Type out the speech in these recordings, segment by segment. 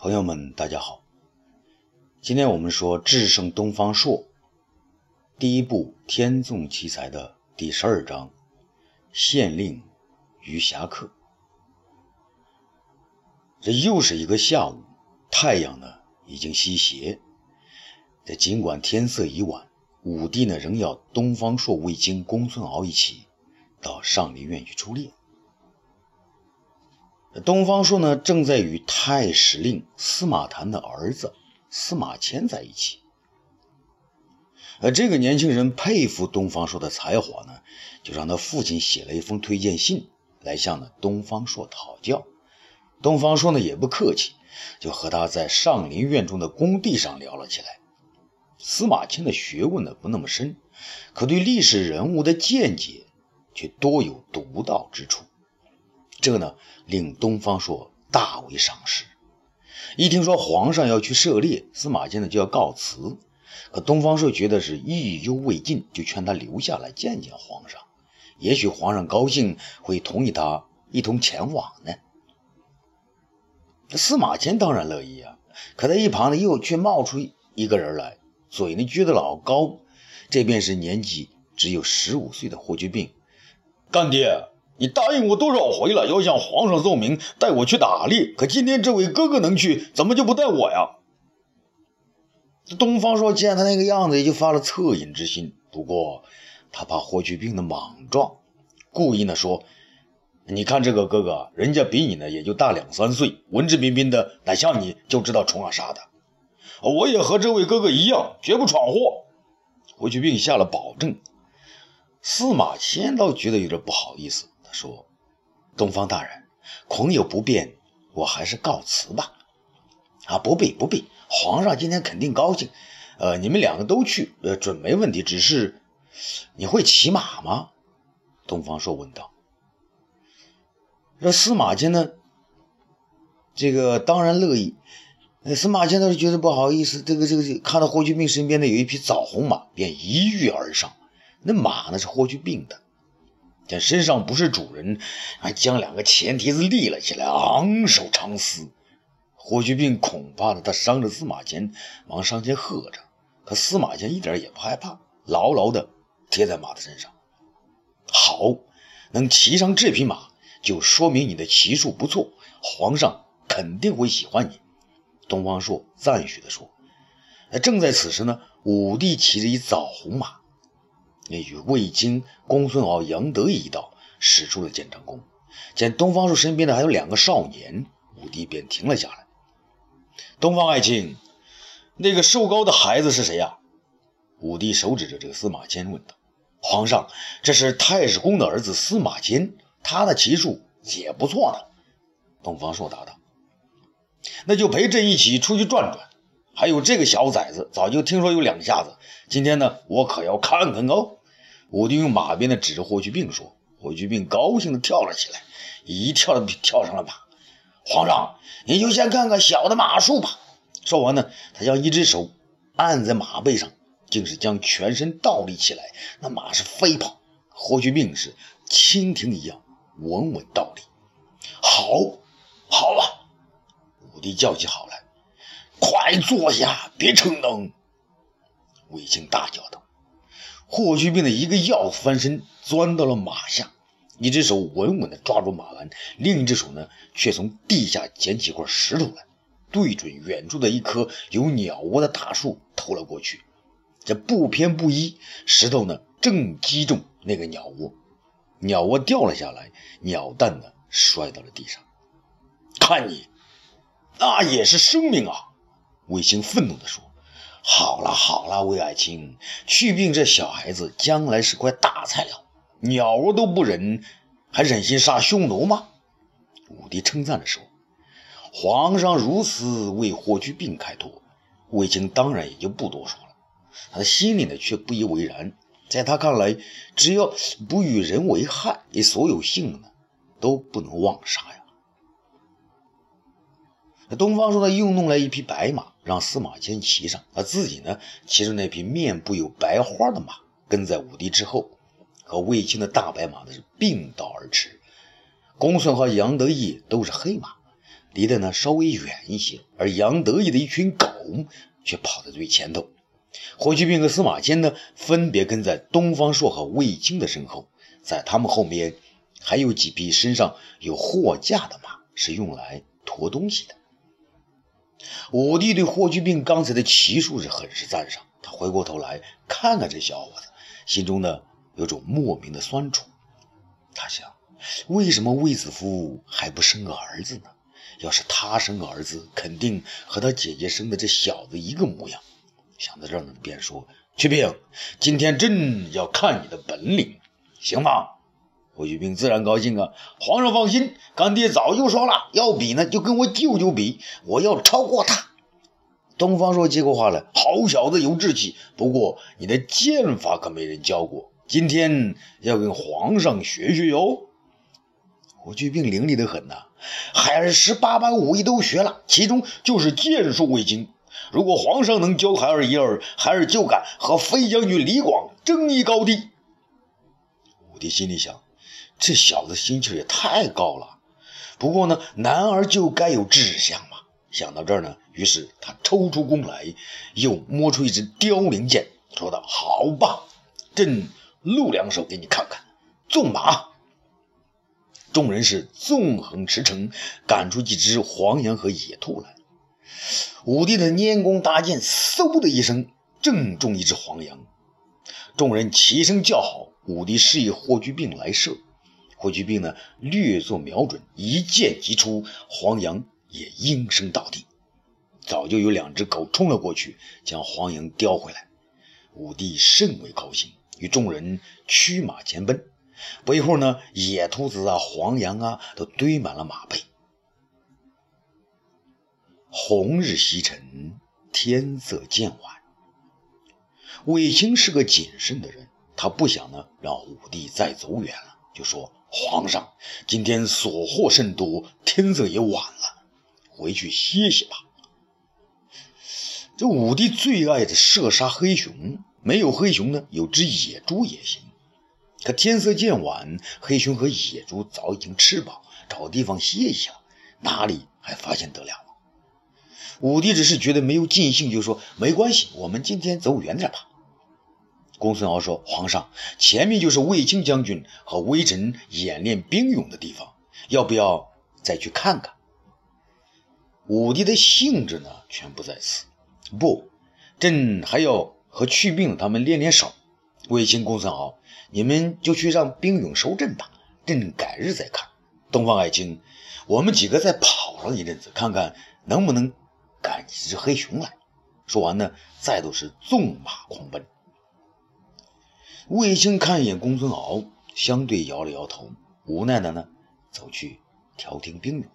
朋友们，大家好。今天我们说智胜东方朔第一部天纵奇才的第十二章县令与侠客。这又是一个下午，太阳呢已经西斜。这尽管天色已晚，武帝呢仍要东方朔、卫青、公孙敖一起到上林苑去出猎。东方朔呢，正在与太史令司马谈的儿子司马迁在一起。而这个年轻人佩服东方朔的才华呢，就让他父亲写了一封推荐信来向呢东方朔讨教。东方朔呢也不客气，就和他在上林苑中的工地上聊了起来。司马迁的学问呢不那么深，可对历史人物的见解却多有独到之处。这个呢，令东方朔大为赏识。一听说皇上要去狩猎，司马迁呢就要告辞。可东方朔觉得是意犹未尽，就劝他留下来见见皇上。也许皇上高兴，会同意他一同前往呢。司马迁当然乐意啊。可在一旁呢，又却冒出一个人来，嘴呢撅得老高。这便是年纪只有十五岁的霍去病。干爹。你答应我多少回了，要向皇上奏明，带我去打猎。可今天这位哥哥能去，怎么就不带我呀？东方朔见他那个样子，也就发了恻隐之心。不过他怕霍去病的莽撞，故意呢说：“你看这个哥哥，人家比你呢也就大两三岁，文质彬彬的，哪像你就知道冲啊杀的。我也和这位哥哥一样，绝不闯祸。”霍去病下了保证。司马迁倒觉得有点不好意思。他说：“东方大人，恐有不便，我还是告辞吧。”啊，不必不必，皇上今天肯定高兴。呃，你们两个都去，呃，准没问题。只是你会骑马吗？东方朔问道。这司马迁呢？这个当然乐意。司马迁倒是觉得不好意思。这个这个，看到霍去病身边呢有一匹枣红马，便一跃而上。那马呢是霍去病的。见身上不是主人，还将两个前蹄子立了起来，昂首长嘶。霍去病恐怕呢，他伤着司马迁，忙上前喝着。可司马迁一点也不害怕，牢牢的贴在马的身上。好，能骑上这匹马，就说明你的骑术不错，皇上肯定会喜欢你。东方朔赞许的说。正在此时呢，武帝骑着一枣红马。那与魏京、公孙敖、杨得意一道，使出了建章功。见东方朔身边的还有两个少年，武帝便停了下来。东方爱卿，那个瘦高的孩子是谁呀？武帝手指着这个司马迁问道。皇上，这是太史公的儿子司马迁，他的骑术也不错呢。东方朔答道。那就陪朕一起出去转转。还有这个小崽子，早就听说有两下子，今天呢，我可要看看哦。武帝用马鞭的指着霍去病说：“霍去病高兴地跳了起来，一跳跳上了马。皇上，你就先看看小的马术吧。”说完呢，他将一只手按在马背上，竟是将全身倒立起来，那马是飞跑。霍去病是蜻蜓一样稳稳倒立。好，好了！武帝叫起好来：“快坐下，别逞能！”卫青大叫道。霍去病的一个鹞子翻身，钻到了马下，一只手稳稳地抓住马鞍，另一只手呢，却从地下捡起块石头来，对准远处的一棵有鸟窝的大树投了过去。这不偏不倚，石头呢正击中那个鸟窝，鸟窝掉了下来，鸟蛋呢摔到了地上。看你，那也是生命啊！卫青愤怒地说。好了好了，魏爱卿，去病这小孩子将来是块大菜了，鸟窝都不忍，还忍心杀匈奴吗？武帝称赞着说：“皇上如此为霍去病开脱，卫青当然也就不多说了。他的心里呢却不以为然，在他看来，只要不与人为害，所有性呢都不能妄杀呀。”东方朔呢又弄来一匹白马。让司马迁骑上，他自己呢骑着那匹面部有白花的马，跟在武帝之后，和卫青的大白马呢是并道而驰。公孙和杨得意都是黑马，离得呢稍微远一些，而杨得意的一群狗却跑在最前头。霍去病和司马迁呢，分别跟在东方朔和卫青的身后，在他们后面还有几匹身上有货架的马，是用来驮东西的。武帝对霍去病刚才的骑术是很是赞赏，他回过头来看看这小伙子，心中呢有种莫名的酸楚。他想，为什么卫子夫还不生个儿子呢？要是他生个儿子，肯定和他姐姐生的这小子一个模样。想到这儿呢，便说：“去病，今天朕要看你的本领，行吗？”霍去病自然高兴啊！皇上放心，干爹早就说了，要比呢就跟我舅舅比，我要超过他。东方朔接过话来：“好小子，有志气，不过你的剑法可没人教过，今天要跟皇上学学哟。”霍去病伶俐得很呐，孩儿十八般武艺都学了，其中就是剑术未精。如果皇上能教孩儿一二，孩儿就敢和飞将军李广争一高低。武帝心里想，这小子心气也太高了。不过呢，男儿就该有志向嘛。想到这儿呢，于是他抽出弓来，又摸出一支凋零箭，说道：“好吧，朕露两手给你看看。”纵马，众人是纵横驰骋，赶出几只黄羊和野兔来。武帝的拈弓搭箭，嗖的一声，正中一只黄羊。众人齐声叫好。武帝示意霍去病来射。霍去病呢，略作瞄准，一箭即出，黄羊也应声倒地。早就有两只狗冲了过去，将黄羊叼回来。武帝甚为高兴，与众人驱马前奔。不一会儿呢，野兔子啊、黄羊啊，都堆满了马背。红日西沉，天色渐晚。卫青是个谨慎的人，他不想呢让武帝再走远了，就说：“皇上，今天所获甚多，天色也晚了，回去歇歇吧。”这武帝最爱的射杀黑熊，没有黑熊呢，有只野猪也行。可天色渐晚，黑熊和野猪早已经吃饱，找地方歇一下，哪里还发现得了？武帝只是觉得没有尽兴，就说：“没关系，我们今天走远点吧。”公孙敖说：“皇上，前面就是卫青将军和微臣演练兵勇的地方，要不要再去看看？”武帝的兴致呢，全不在此。不，朕还要和去病他们练练手。卫青、公孙敖，你们就去让兵勇收阵吧，朕改日再看。东方爱卿，我们几个再跑上一阵子，看看能不能。赶几只黑熊来！说完呢，再度是纵马狂奔。卫青看一眼公孙敖，相对摇了摇头，无奈的呢，走去调停兵勇。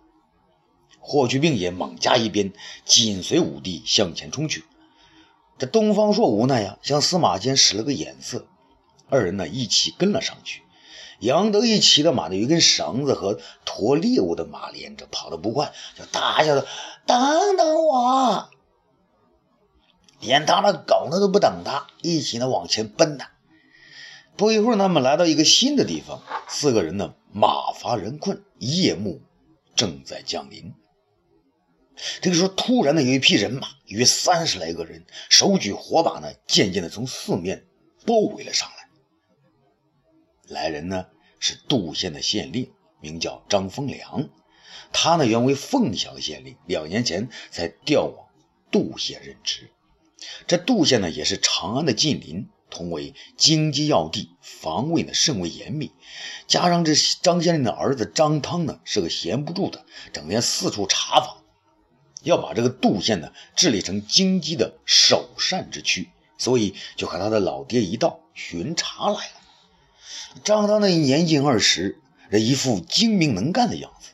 霍去病也猛加一鞭，紧随武帝向前冲去。这东方朔无奈呀，向司马迁使了个眼色，二人呢一起跟了上去。杨得意骑的马呢，有一根绳子和驮猎物的马连着，跑得不快，就大叫道：“等等我！”连他的狗呢都不等他，一起呢往前奔呐。不一会儿，他们来到一个新的地方，四个人呢马乏人困，夜幕正在降临。这个时候，突然呢有一批人马，约三十来个人，手举火把呢，渐渐的从四面包围了上来。来人呢是杜县的县令，名叫张丰良。他呢原为凤翔县令，两年前才调往杜县任职。这杜县呢也是长安的近邻，同为京畿要地，防卫呢甚为严密。加上这张县令的儿子张汤呢是个闲不住的，整天四处查访，要把这个杜县呢治理成京畿的首善之区，所以就和他的老爹一道巡查来了。张汤呢年近二十，这一副精明能干的样子。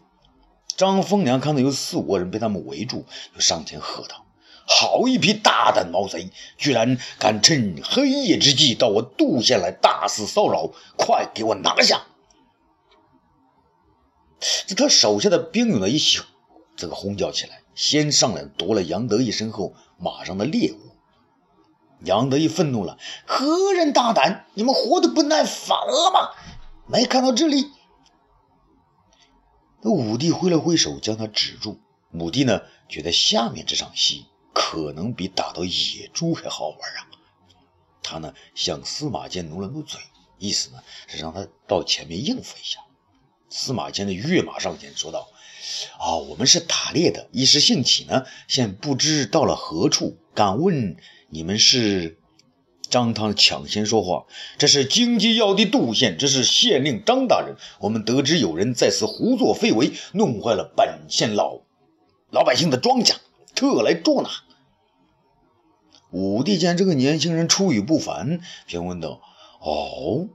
张丰良看到有四五个人被他们围住，就上前喝道：“好一批大胆毛贼，居然敢趁黑夜之际到我杜县来大肆骚扰！快给我拿下！”这他手下的兵勇呢一起这个轰叫起来，先上来夺了杨得意身后马上的猎物。杨得意愤怒了：“何人大胆？你们活得不耐烦了吗？没看到这里？”那武帝挥了挥手，将他止住，武帝呢，觉得下面这场戏可能比打到野猪还好玩啊。他呢，向司马迁努了努嘴，意思呢是让他到前面应付一下。司马迁的跃马上前说道：“啊，我们是打猎的，一时兴起呢，现不知到了何处，敢问你们是？”张汤抢先说话：“这是京畿要地杜县，这是县令张大人。我们得知有人在此胡作非为，弄坏了本县老老百姓的庄稼，特来捉拿。”武帝见这个年轻人出语不凡，便问道：“哦，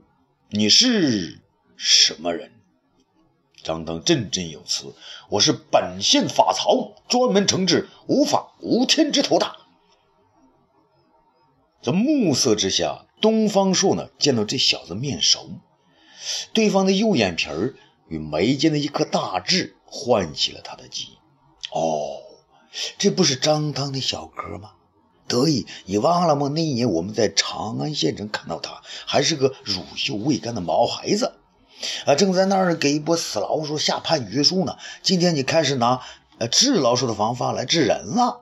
你是什么人？”张汤振振有词：“我是本县法曹，专门惩治无法无天之徒的。”这暮色之下，东方朔呢见到这小子面熟，对方的右眼皮儿与眉间的一颗大痣唤起了他的记忆。哦，这不是张汤的小哥吗？得意，你忘了吗？那一年我们在长安县城看到他，还是个乳臭未干的毛孩子，啊，正在那儿给一波死老鼠下判决书呢。今天你开始拿呃治老鼠的方法来治人了。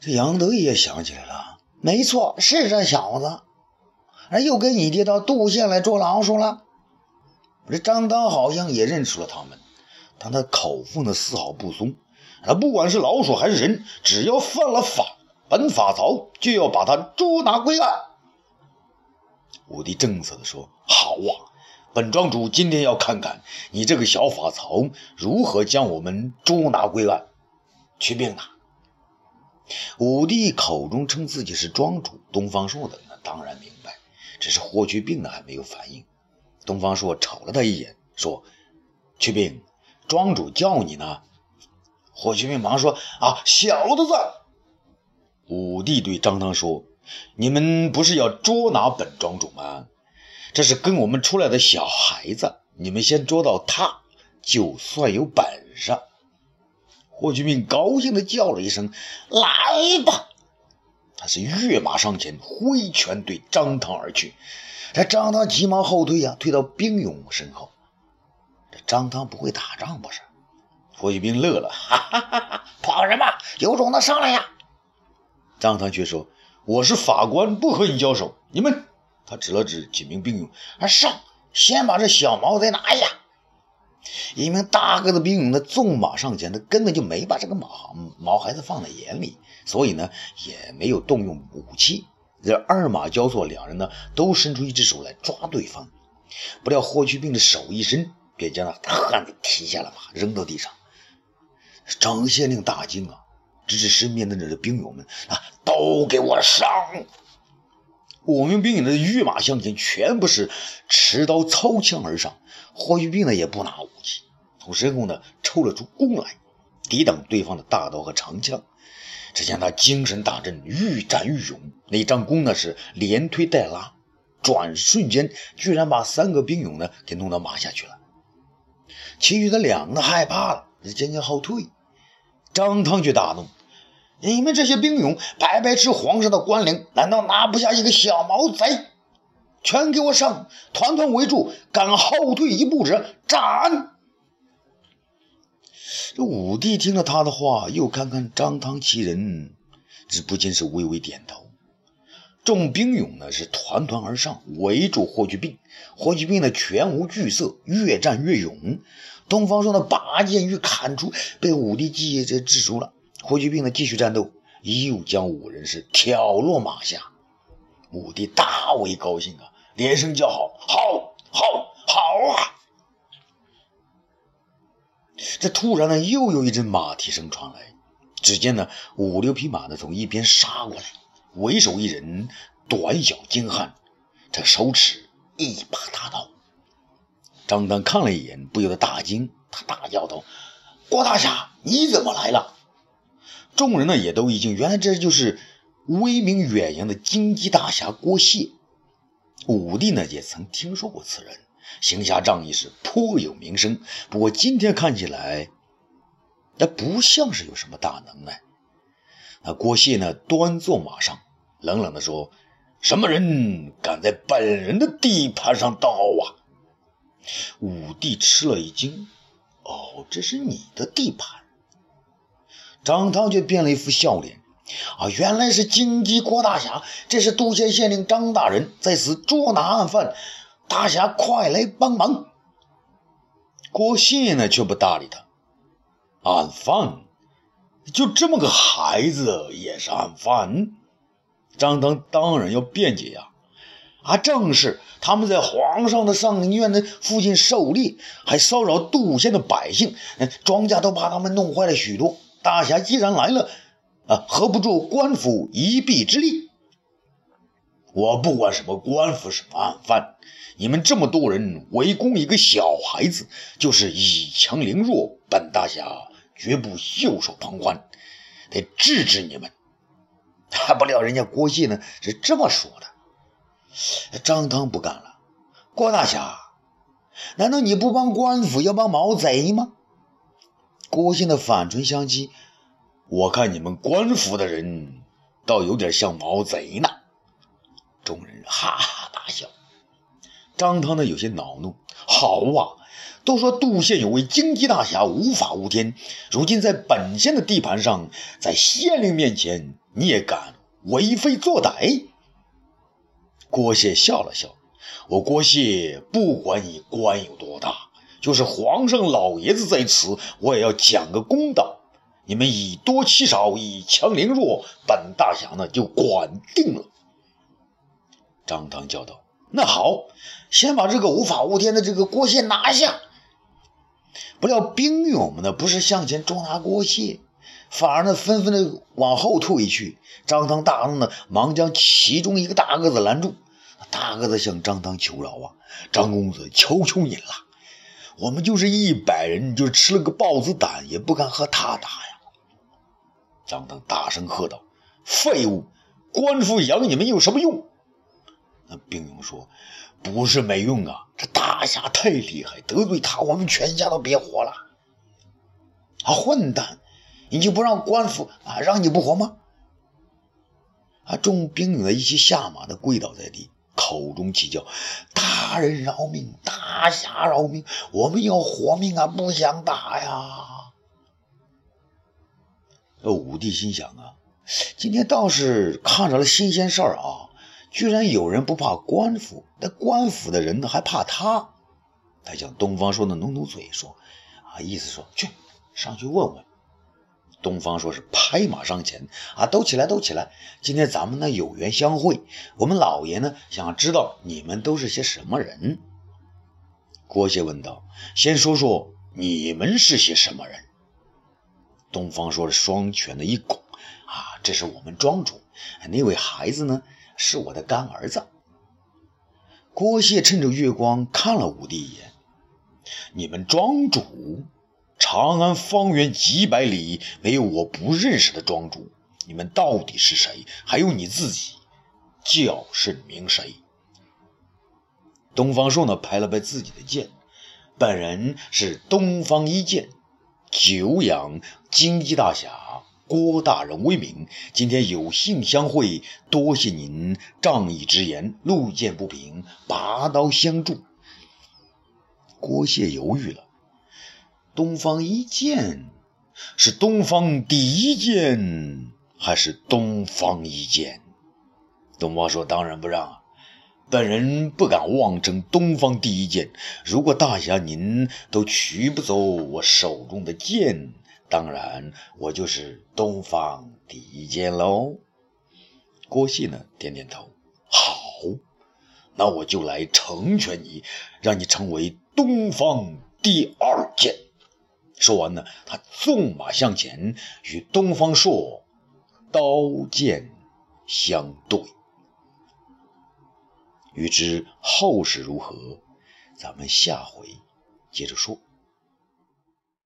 这杨德也想起来了，没错，是这小子，而又跟你爹到杜县来捉老鼠了。这张当好像也认出了他们，但他口风呢丝毫不松。啊，不管是老鼠还是人，只要犯了法，本法曹就要把他捉拿归案。武帝正色地说：“好啊，本庄主今天要看看你这个小法曹如何将我们捉拿归案。”去病呐！武帝口中称自己是庄主，东方朔的那当然明白，只是霍去病呢还没有反应。东方朔瞅了他一眼，说：“去病，庄主叫你呢。”霍去病忙说：“啊，小的子！”武帝对张汤说：“你们不是要捉拿本庄主吗？这是跟我们出来的小孩子，你们先捉到他，就算有本事。”霍去病高兴地叫了一声：“来吧！”他是跃马上前，挥拳对张汤而去。这张汤急忙后退呀，退到兵勇身后。这张汤不会打仗不是？霍去病乐了：“哈哈哈哈！跑什么？有种的上来呀！”张汤却说：“我是法官，不和你交手。你们……”他指了指几名兵勇：“上，先把这小毛贼拿下。”一名大个子兵勇呢，纵马上前，他根本就没把这个毛毛孩子放在眼里，所以呢，也没有动用武器。这二马交错，两人呢都伸出一只手来抓对方，不料霍去病的手一伸，便将那大汉子踢下了马，扔到地上。张县令大惊啊，指指身边的这兵勇们啊，都给我上！五名兵勇的跃马向前，全部是持刀操枪而上。霍去病呢也不拿武器，从身后呢抽了出弓来，抵挡对方的大刀和长枪。只见他精神大振，愈战愈勇。那张弓呢是连推带拉，转瞬间居然把三个兵勇呢给弄到马下去了。其余的两个害怕了，渐渐后退。张汤却大怒：“你们这些兵勇白白吃皇上的官粮，难道拿不下一个小毛贼？”全给我上！团团围住，敢后退一步者斩！这武帝听了他的话，又看看张汤其人，只不禁是微微点头。众兵勇呢是团团而上，围住霍去病。霍去病呢全无惧色，越战越勇。东方朔的拔剑欲砍出，被武帝计这制住了。霍去病呢继续战斗，又将五人是挑落马下。武帝大为高兴啊！连声叫好，好，好，好啊！这突然呢，又有一阵马蹄声传来。只见呢，五六匹马呢从一边杀过来，为首一人，短小精悍，这手持一把大刀。张当看了一眼，不由得大惊，他大叫道：“郭大侠，你怎么来了？”众人呢也都已经，原来这就是威名远扬的金鸡大侠郭谢。武帝呢也曾听说过此人，行侠仗义是颇有名声。不过今天看起来，那不像是有什么大能耐。那郭谢呢端坐马上，冷冷地说：“什么人敢在本人的地盘上刀啊？”武帝吃了一惊，哦，这是你的地盘。张汤却变了一副笑脸。啊，原来是京畿郭大侠，这是杜县县令张大人在此捉拿案犯，大侠快来帮忙。郭信呢却不搭理他。案犯，就这么个孩子也是案犯？张汤当然要辩解呀。啊正是他们在皇上的上林苑的附近狩猎，还骚扰杜县的百姓，庄稼都把他们弄坏了许多。大侠既然来了。啊，何不住官府一臂之力。我不管什么官府什么案犯，你们这么多人围攻一个小孩子，就是以强凌弱，本大侠绝不袖手旁观，得制止你们。大不了人家郭靖呢是这么说的。张汤不干了，郭大侠，难道你不帮官府，要帮毛贼吗？郭信的反唇相讥。我看你们官府的人倒有点像毛贼呢。众人哈哈大笑。张汤呢有些恼怒。好啊，都说杜县有位京畿大侠无法无天，如今在本县的地盘上，在县令面前你也敢为非作歹？郭谢笑了笑。我郭谢不管你官有多大，就是皇上老爷子在此，我也要讲个公道。你们以多欺少，以强凌弱，本大侠呢就管定了。张汤叫道：“那好，先把这个无法无天的这个郭谢拿下。”不料兵勇们呢不是向前捉拿郭谢，反而呢纷纷的往后退去。张汤大怒呢，忙将其中一个大个子拦住。大个子向张汤求饶啊：“张公子，求求你了，我们就是一百人，就吃了个豹子胆，也不敢和他打呀。”张汤大声喝道：“废物！官府养你们有什么用？”那兵勇说：“不是没用啊，这大侠太厉害，得罪他，我们全家都别活了。”啊，混蛋！你就不让官府啊，让你不活吗？啊！众兵勇的一起下马的跪倒在地，口中祈叫：“大人饶命！大侠饶命！我们要活命啊，不想打呀！”，武帝心想啊，今天倒是看着了新鲜事儿啊，居然有人不怕官府，那官府的人呢还怕他。他向东方朔的努努嘴说：“啊，意思说去上去问问。”东方说是拍马上前啊，都起来，都起来！今天咱们呢有缘相会，我们老爷呢想知道你们都是些什么人。郭谢问道：“先说说你们是些什么人？”东方说是：“双拳的一拱，啊，这是我们庄主。那位孩子呢，是我的干儿子。”郭谢趁着月光看了武帝一眼：“你们庄主，长安方圆几百里没有我不认识的庄主。你们到底是谁？还有你自己，叫甚名谁？”东方朔呢，拍了拍自己的剑：“本人是东方一剑。”久仰京畿大侠郭大人威名，今天有幸相会，多谢您仗义直言，路见不平拔刀相助。郭谢犹豫了，东方一剑是东方第一剑，还是东方一剑？东方说：“当然不让。”本人不敢妄称东方第一剑。如果大侠您都取不走我手中的剑，当然我就是东方第一剑喽。郭信呢，点点头。好，那我就来成全你，让你成为东方第二剑。说完呢，他纵马向前，与东方朔刀剑相对。欲知后事如何，咱们下回接着说。